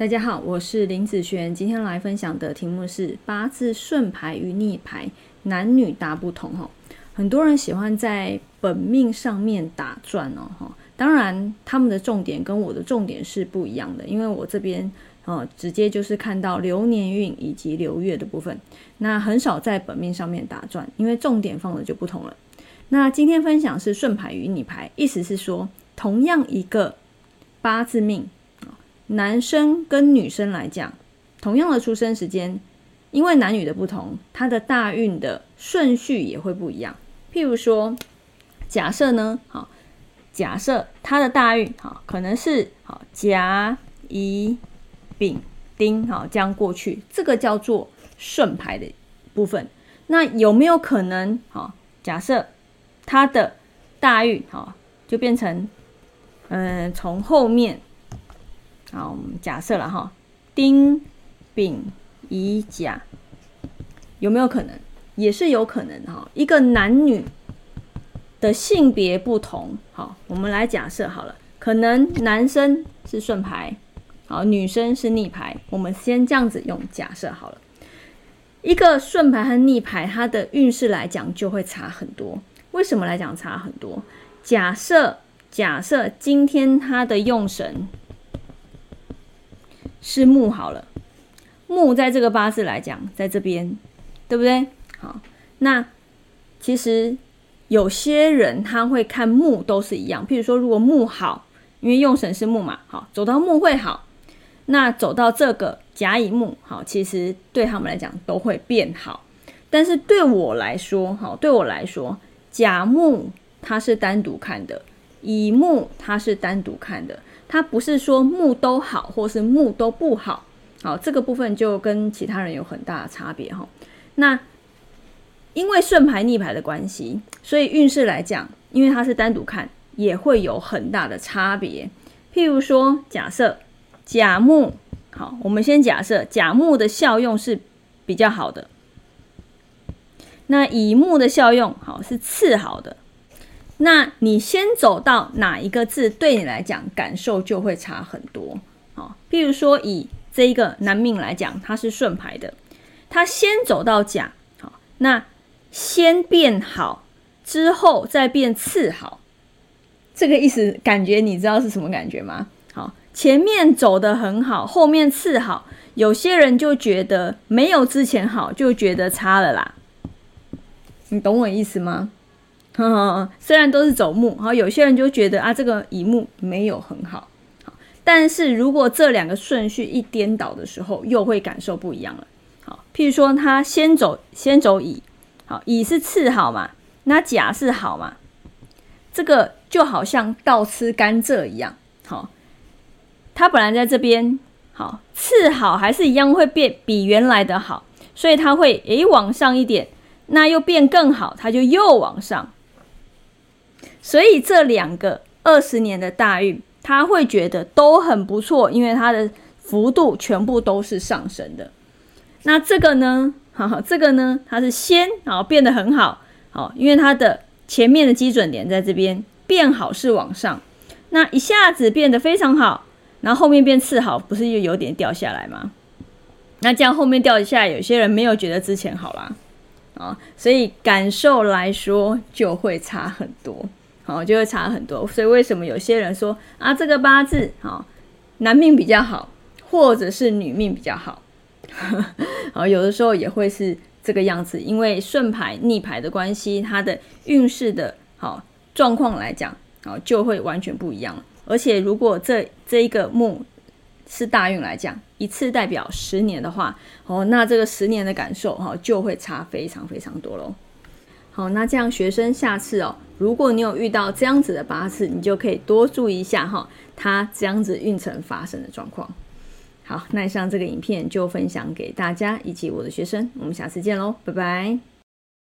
大家好，我是林子璇，今天来分享的题目是八字顺排与逆排男女大不同哈。很多人喜欢在本命上面打转哦哈，当然他们的重点跟我的重点是不一样的，因为我这边呃直接就是看到流年运以及流月的部分，那很少在本命上面打转，因为重点放的就不同了。那今天分享是顺排与逆排，意思是说同样一个八字命。男生跟女生来讲，同样的出生时间，因为男女的不同，他的大运的顺序也会不一样。譬如说，假设呢，好，假设他的大运，好，可能是好甲乙丙丁，好这样过去，这个叫做顺排的部分。那有没有可能，好，假设他的大运，好，就变成，嗯，从后面。好，我们假设了哈，丁、丙、乙、甲，有没有可能？也是有可能哈。一个男女的性别不同，好，我们来假设好了，可能男生是顺排，好，女生是逆排。我们先这样子用假设好了。一个顺排和逆排，它的运势来讲就会差很多。为什么来讲差很多？假设假设今天他的用神。是木好了，木在这个八字来讲，在这边，对不对？好，那其实有些人他会看木都是一样。譬如说，如果木好，因为用神是木嘛，好，走到木会好。那走到这个甲乙木，好，其实对他们来讲都会变好。但是对我来说，好，对我来说，甲木它是单独看的，乙木它是单独看的。它不是说木都好，或是木都不好，好，这个部分就跟其他人有很大的差别哈。那因为顺排逆排的关系，所以运势来讲，因为它是单独看，也会有很大的差别。譬如说，假设甲木好，我们先假设甲木的效用是比较好的，那乙木的效用好是次好的。那你先走到哪一个字，对你来讲感受就会差很多。好，譬如说以这一个男命来讲，他是顺排的，他先走到甲，好，那先变好之后再变次好，这个意思感觉你知道是什么感觉吗？好，前面走的很好，后面次好，有些人就觉得没有之前好，就觉得差了啦。你懂我意思吗？嗯 虽然都是走木，好，有些人就觉得啊，这个乙木没有很好，好，但是如果这两个顺序一颠倒的时候，又会感受不一样了。好，譬如说他先走先走乙，好，乙是次好嘛，那甲是好嘛，这个就好像倒吃甘蔗一样，好，他本来在这边，好，次好还是一样会变比原来的好，所以他会诶往上一点，那又变更好，他就又往上。所以这两个二十年的大运，他会觉得都很不错，因为它的幅度全部都是上升的。那这个呢？哈哈，这个呢？它是先好变得很好，好，因为它的前面的基准点在这边变好是往上，那一下子变得非常好，然后后面变次好，不是又有点掉下来吗？那这样后面掉一下，有些人没有觉得之前好啦，啊，所以感受来说就会差很多。哦，就会差很多，所以为什么有些人说啊，这个八字好，男命比较好，或者是女命比较好，啊，有的时候也会是这个样子，因为顺排逆排的关系，它的运势的好状况来讲，哦，就会完全不一样。而且如果这这一个木是大运来讲，一次代表十年的话，哦，那这个十年的感受哈，就会差非常非常多喽。好，那这样学生下次哦。如果你有遇到这样子的八次，你就可以多注意一下哈，它这样子运程发生的状况。好，那以上这个影片就分享给大家以及我的学生，我们下次见喽，拜拜。